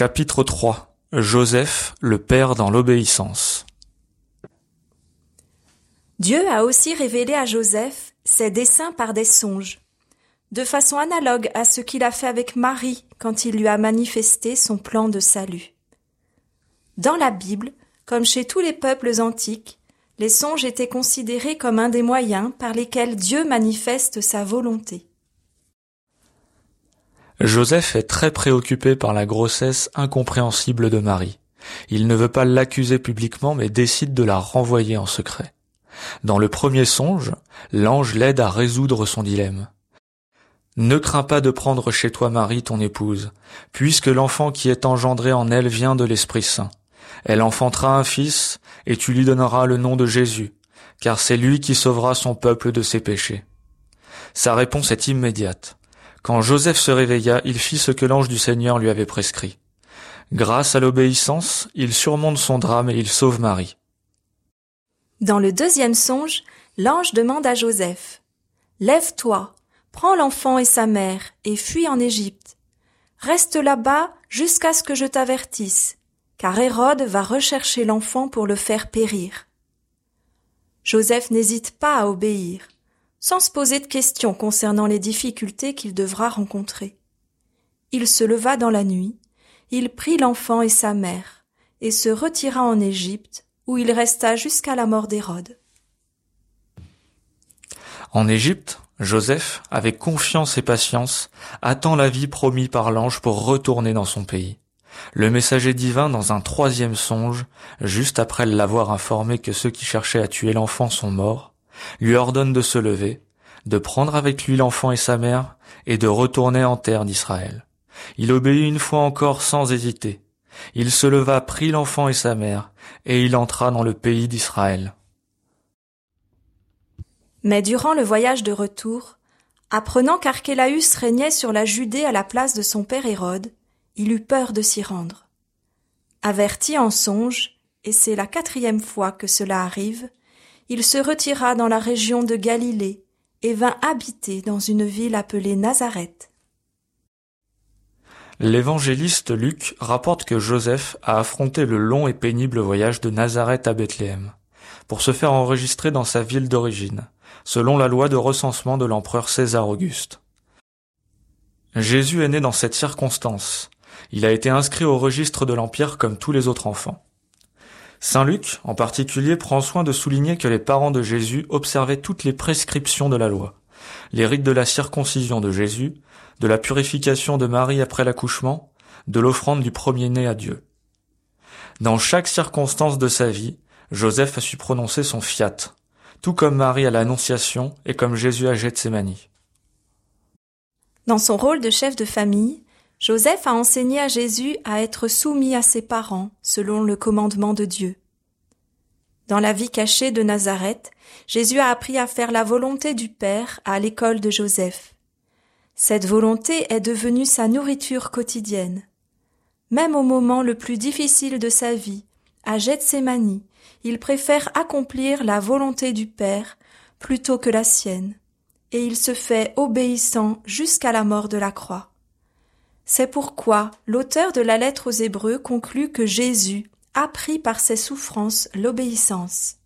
Chapitre 3 Joseph, le Père dans l'obéissance Dieu a aussi révélé à Joseph ses desseins par des songes, de façon analogue à ce qu'il a fait avec Marie quand il lui a manifesté son plan de salut. Dans la Bible, comme chez tous les peuples antiques, les songes étaient considérés comme un des moyens par lesquels Dieu manifeste sa volonté. Joseph est très préoccupé par la grossesse incompréhensible de Marie. Il ne veut pas l'accuser publiquement mais décide de la renvoyer en secret. Dans le premier songe, l'ange l'aide à résoudre son dilemme. Ne crains pas de prendre chez toi Marie ton épouse, puisque l'enfant qui est engendré en elle vient de l'Esprit Saint. Elle enfantera un fils, et tu lui donneras le nom de Jésus, car c'est lui qui sauvera son peuple de ses péchés. Sa réponse est immédiate. Quand Joseph se réveilla, il fit ce que l'ange du Seigneur lui avait prescrit. Grâce à l'obéissance, il surmonte son drame et il sauve Marie. Dans le deuxième songe, l'ange demande à Joseph Lève-toi, prends l'enfant et sa mère, et fuis en Égypte. Reste là-bas jusqu'à ce que je t'avertisse, car Hérode va rechercher l'enfant pour le faire périr. Joseph n'hésite pas à obéir sans se poser de questions concernant les difficultés qu'il devra rencontrer. Il se leva dans la nuit, il prit l'enfant et sa mère, et se retira en Égypte, où il resta jusqu'à la mort d'Hérode. En Égypte, Joseph, avec confiance et patience, attend la vie promise par l'ange pour retourner dans son pays. Le messager divin, dans un troisième songe, juste après l'avoir informé que ceux qui cherchaient à tuer l'enfant sont morts, lui ordonne de se lever, de prendre avec lui l'enfant et sa mère, et de retourner en terre d'Israël. Il obéit une fois encore sans hésiter. Il se leva, prit l'enfant et sa mère, et il entra dans le pays d'Israël. Mais durant le voyage de retour, apprenant qu'Archélaüs régnait sur la Judée à la place de son père Hérode, il eut peur de s'y rendre. Averti en songe, et c'est la quatrième fois que cela arrive, il se retira dans la région de Galilée et vint habiter dans une ville appelée Nazareth. L'évangéliste Luc rapporte que Joseph a affronté le long et pénible voyage de Nazareth à Bethléem pour se faire enregistrer dans sa ville d'origine, selon la loi de recensement de l'empereur César Auguste. Jésus est né dans cette circonstance. Il a été inscrit au registre de l'Empire comme tous les autres enfants. Saint Luc, en particulier, prend soin de souligner que les parents de Jésus observaient toutes les prescriptions de la loi. Les rites de la circoncision de Jésus, de la purification de Marie après l'accouchement, de l'offrande du premier-né à Dieu. Dans chaque circonstance de sa vie, Joseph a su prononcer son fiat, tout comme Marie à l'Annonciation et comme Jésus à Gethsemane. Dans son rôle de chef de famille, Joseph a enseigné à Jésus à être soumis à ses parents selon le commandement de Dieu. Dans la vie cachée de Nazareth, Jésus a appris à faire la volonté du Père à l'école de Joseph. Cette volonté est devenue sa nourriture quotidienne. Même au moment le plus difficile de sa vie, à Gethsemane, il préfère accomplir la volonté du Père plutôt que la sienne, et il se fait obéissant jusqu'à la mort de la croix. C'est pourquoi l'auteur de la lettre aux Hébreux conclut que Jésus apprit par ses souffrances l'obéissance.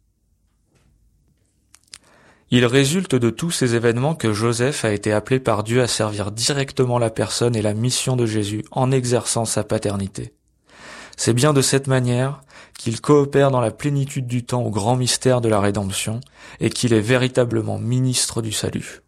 Il résulte de tous ces événements que Joseph a été appelé par Dieu à servir directement la personne et la mission de Jésus en exerçant sa paternité. C'est bien de cette manière qu'il coopère dans la plénitude du temps au grand mystère de la rédemption et qu'il est véritablement ministre du salut.